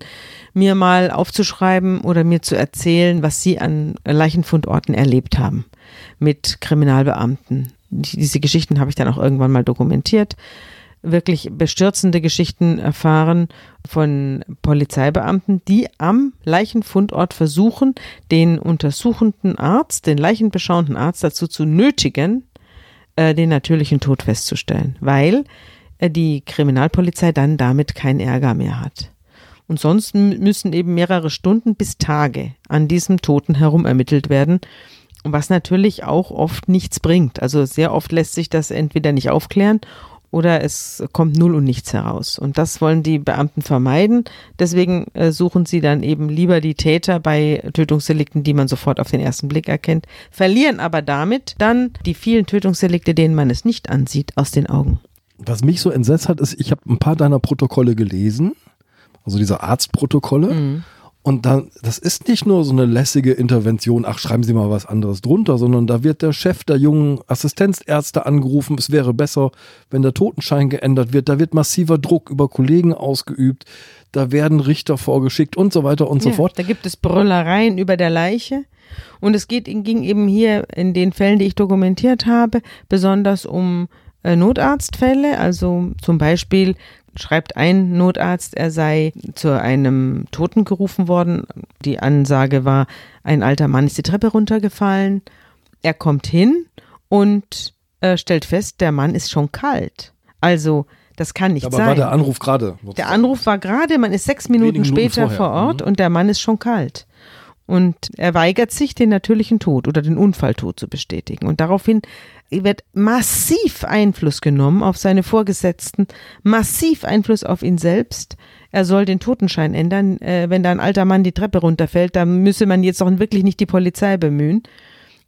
S2: mir mal aufzuschreiben oder mir zu erzählen, was sie an Leichenfundorten erlebt haben mit Kriminalbeamten. Diese Geschichten habe ich dann auch irgendwann mal dokumentiert. Wirklich bestürzende Geschichten erfahren von Polizeibeamten, die am Leichenfundort versuchen, den untersuchenden Arzt, den leichenbeschauenden Arzt dazu zu nötigen, äh, den natürlichen Tod festzustellen, weil äh, die Kriminalpolizei dann damit keinen Ärger mehr hat. Und sonst müssen eben mehrere Stunden bis Tage an diesem Toten herum ermittelt werden was natürlich auch oft nichts bringt. Also sehr oft lässt sich das entweder nicht aufklären oder es kommt null und nichts heraus. Und das wollen die Beamten vermeiden. Deswegen äh, suchen sie dann eben lieber die Täter bei Tötungsdelikten, die man sofort auf den ersten Blick erkennt, verlieren aber damit dann die vielen Tötungsdelikte, denen man es nicht ansieht, aus den Augen.
S1: Was mich so entsetzt hat, ist, ich habe ein paar deiner Protokolle gelesen, also diese Arztprotokolle. Mhm. Und dann, das ist nicht nur so eine lässige Intervention, ach, schreiben Sie mal was anderes drunter, sondern da wird der Chef der jungen Assistenzärzte angerufen, es wäre besser, wenn der Totenschein geändert wird, da wird massiver Druck über Kollegen ausgeübt, da werden Richter vorgeschickt und so weiter und ja, so fort.
S2: Da gibt es Brüllereien über der Leiche. Und es geht, ging eben hier in den Fällen, die ich dokumentiert habe, besonders um äh, Notarztfälle, also zum Beispiel schreibt ein Notarzt, er sei zu einem Toten gerufen worden. Die Ansage war, ein alter Mann ist die Treppe runtergefallen. Er kommt hin und äh, stellt fest, der Mann ist schon kalt. Also, das kann nicht
S1: Aber
S2: sein.
S1: Aber war der Anruf gerade?
S2: Der Anruf war gerade, man ist sechs Minuten Minuten später vorher. vor Ort mhm. und der Mann ist schon kalt. Und er weigert sich, den natürlichen Tod oder den Unfalltod zu bestätigen. Und daraufhin wird massiv Einfluss genommen auf seine Vorgesetzten, massiv Einfluss auf ihn selbst. Er soll den Totenschein ändern. Äh, wenn da ein alter Mann die Treppe runterfällt, dann müsse man jetzt auch wirklich nicht die Polizei bemühen.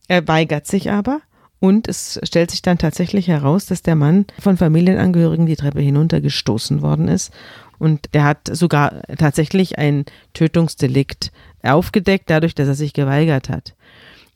S2: Er weigert sich aber. Und es stellt sich dann tatsächlich heraus, dass der Mann von Familienangehörigen die Treppe hinuntergestoßen worden ist. Und der hat sogar tatsächlich ein Tötungsdelikt aufgedeckt, dadurch, dass er sich geweigert hat.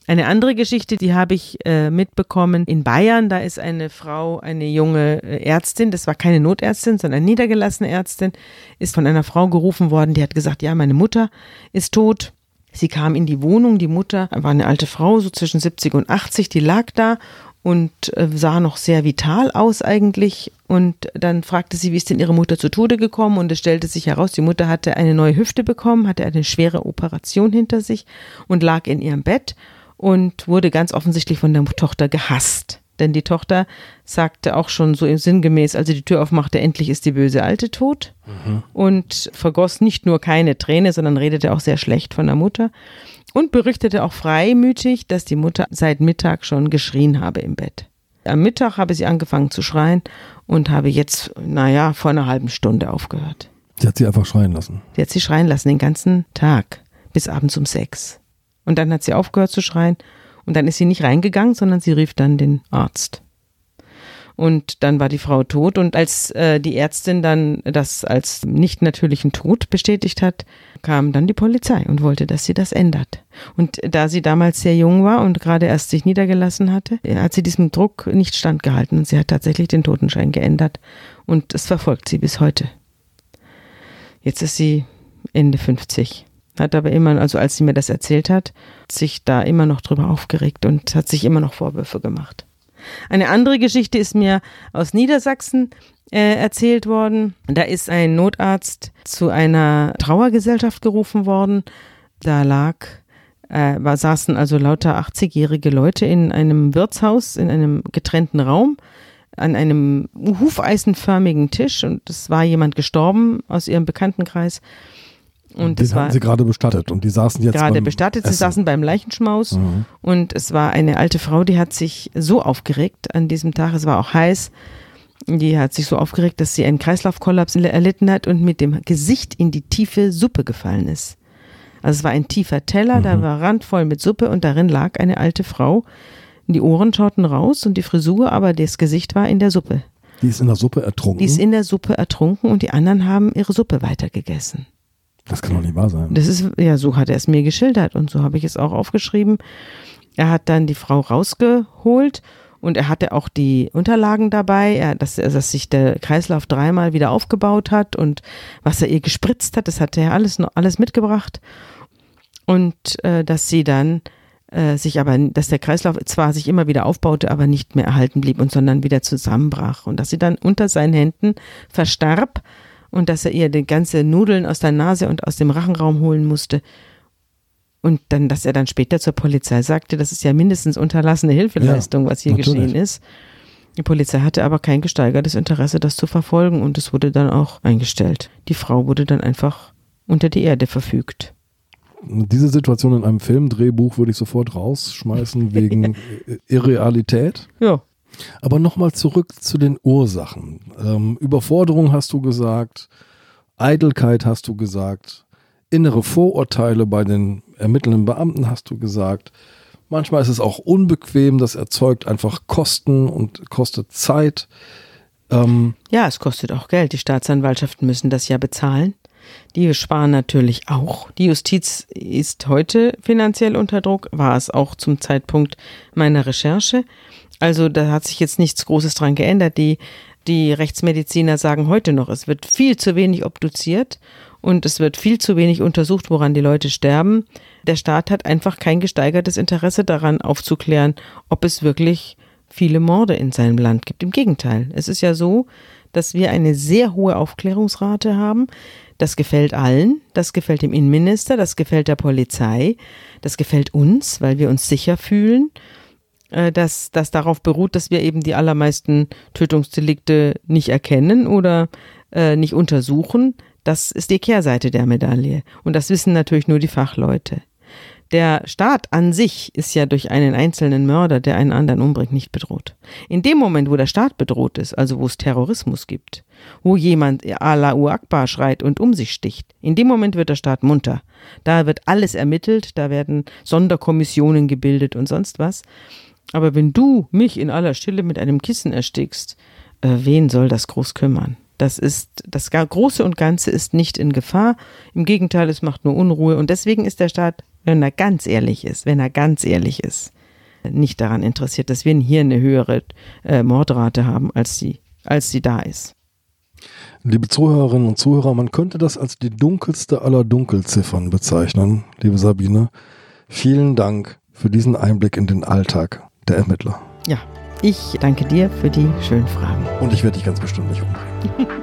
S2: Eine andere Geschichte, die habe ich äh, mitbekommen in Bayern. Da ist eine Frau, eine junge äh, Ärztin, das war keine Notärztin, sondern eine niedergelassene Ärztin, ist von einer Frau gerufen worden, die hat gesagt, ja, meine Mutter ist tot. Sie kam in die Wohnung, die Mutter war eine alte Frau, so zwischen 70 und 80, die lag da und äh, sah noch sehr vital aus eigentlich. Und dann fragte sie, wie ist denn ihre Mutter zu Tode gekommen? Und es stellte sich heraus, die Mutter hatte eine neue Hüfte bekommen, hatte eine schwere Operation hinter sich und lag in ihrem Bett und wurde ganz offensichtlich von der Tochter gehasst. Denn die Tochter sagte auch schon so sinngemäß, als sie die Tür aufmachte, endlich ist die böse Alte tot. Mhm. Und vergoss nicht nur keine Träne, sondern redete auch sehr schlecht von der Mutter. Und berichtete auch freimütig, dass die Mutter seit Mittag schon geschrien habe im Bett. Am Mittag habe sie angefangen zu schreien und habe jetzt, naja, vor einer halben Stunde aufgehört.
S1: Sie hat sie einfach schreien lassen.
S2: Sie hat sie schreien lassen den ganzen Tag bis abends um sechs. Und dann hat sie aufgehört zu schreien und dann ist sie nicht reingegangen, sondern sie rief dann den Arzt. Und dann war die Frau tot. Und als äh, die Ärztin dann das als nicht natürlichen Tod bestätigt hat, kam dann die Polizei und wollte, dass sie das ändert. Und da sie damals sehr jung war und gerade erst sich niedergelassen hatte, hat sie diesem Druck nicht standgehalten. Und sie hat tatsächlich den Totenschein geändert. Und es verfolgt sie bis heute. Jetzt ist sie Ende 50 hat aber immer, also als sie mir das erzählt hat, sich da immer noch drüber aufgeregt und hat sich immer noch Vorwürfe gemacht. Eine andere Geschichte ist mir aus Niedersachsen äh, erzählt worden. Da ist ein Notarzt zu einer Trauergesellschaft gerufen worden. Da lag, äh, war, saßen also lauter 80-jährige Leute in einem Wirtshaus, in einem getrennten Raum an einem hufeisenförmigen Tisch und es war jemand gestorben aus ihrem Bekanntenkreis
S1: und Den hatten sie gerade bestattet und die saßen jetzt
S2: gerade bestattet. Sie Essen. saßen beim Leichenschmaus mhm. und es war eine alte Frau, die hat sich so aufgeregt an diesem Tag. Es war auch heiß. Die hat sich so aufgeregt, dass sie einen Kreislaufkollaps erlitten hat und mit dem Gesicht in die tiefe Suppe gefallen ist. Also es war ein tiefer Teller, mhm. da war randvoll mit Suppe und darin lag eine alte Frau. Die Ohren schauten raus und die Frisur, aber das Gesicht war in der Suppe.
S1: Die ist in der Suppe ertrunken.
S2: Die ist in der Suppe ertrunken und die anderen haben ihre Suppe weitergegessen.
S1: Das kann doch nicht wahr sein.
S2: Das ist, ja, so hat er es mir geschildert und so habe ich es auch aufgeschrieben. Er hat dann die Frau rausgeholt und er hatte auch die Unterlagen dabei, er, dass, dass sich der Kreislauf dreimal wieder aufgebaut hat und was er ihr gespritzt hat, das hat er alles alles mitgebracht. Und äh, dass sie dann äh, sich aber, dass der Kreislauf zwar sich immer wieder aufbaute, aber nicht mehr erhalten blieb und sondern wieder zusammenbrach und dass sie dann unter seinen Händen verstarb und dass er ihr die ganze Nudeln aus der Nase und aus dem Rachenraum holen musste. Und dann, dass er dann später zur Polizei sagte, das ist ja mindestens unterlassene Hilfeleistung, ja, was hier natürlich. geschehen ist. Die Polizei hatte aber kein gesteigertes Interesse, das zu verfolgen und es wurde dann auch eingestellt. Die Frau wurde dann einfach unter die Erde verfügt.
S1: Diese Situation in einem Filmdrehbuch würde ich sofort rausschmeißen wegen Irrealität.
S2: Ja.
S1: Aber nochmal zurück zu den Ursachen. Ähm, Überforderung hast du gesagt, Eitelkeit hast du gesagt, innere Vorurteile bei den ermittelnden Beamten hast du gesagt. Manchmal ist es auch unbequem, das erzeugt einfach Kosten und kostet Zeit.
S2: Ähm, ja, es kostet auch Geld. Die Staatsanwaltschaften müssen das ja bezahlen. Die sparen natürlich auch. Die Justiz ist heute finanziell unter Druck, war es auch zum Zeitpunkt meiner Recherche. Also da hat sich jetzt nichts Großes dran geändert. Die, die Rechtsmediziner sagen heute noch, es wird viel zu wenig obduziert und es wird viel zu wenig untersucht, woran die Leute sterben. Der Staat hat einfach kein gesteigertes Interesse daran aufzuklären, ob es wirklich viele Morde in seinem Land gibt. Im Gegenteil, es ist ja so, dass wir eine sehr hohe Aufklärungsrate haben. Das gefällt allen, das gefällt dem Innenminister, das gefällt der Polizei, das gefällt uns, weil wir uns sicher fühlen äh, dass das darauf beruht, dass wir eben die allermeisten Tötungsdelikte nicht erkennen oder äh, nicht untersuchen. Das ist die Kehrseite der Medaille. Und das wissen natürlich nur die Fachleute. Der Staat an sich ist ja durch einen einzelnen Mörder, der einen anderen umbringt, nicht bedroht. In dem Moment, wo der Staat bedroht ist, also wo es Terrorismus gibt, wo jemand Allahu Akbar schreit und um sich sticht, in dem Moment wird der Staat munter. Da wird alles ermittelt, da werden Sonderkommissionen gebildet und sonst was. Aber wenn du mich in aller Stille mit einem Kissen erstickst, äh, wen soll das groß kümmern? Das ist, das Große und Ganze ist nicht in Gefahr. Im Gegenteil, es macht nur Unruhe. Und deswegen ist der Staat, wenn er ganz ehrlich ist, wenn er ganz ehrlich ist, nicht daran interessiert, dass wir hier eine höhere äh, Mordrate haben, als sie, als sie da ist.
S1: Liebe Zuhörerinnen und Zuhörer, man könnte das als die dunkelste aller Dunkelziffern bezeichnen, liebe Sabine. Vielen Dank für diesen Einblick in den Alltag der Ermittler.
S2: Ja, Ich danke dir für die schönen Fragen.
S1: Und ich werde dich ganz bestimmt nicht umbringen.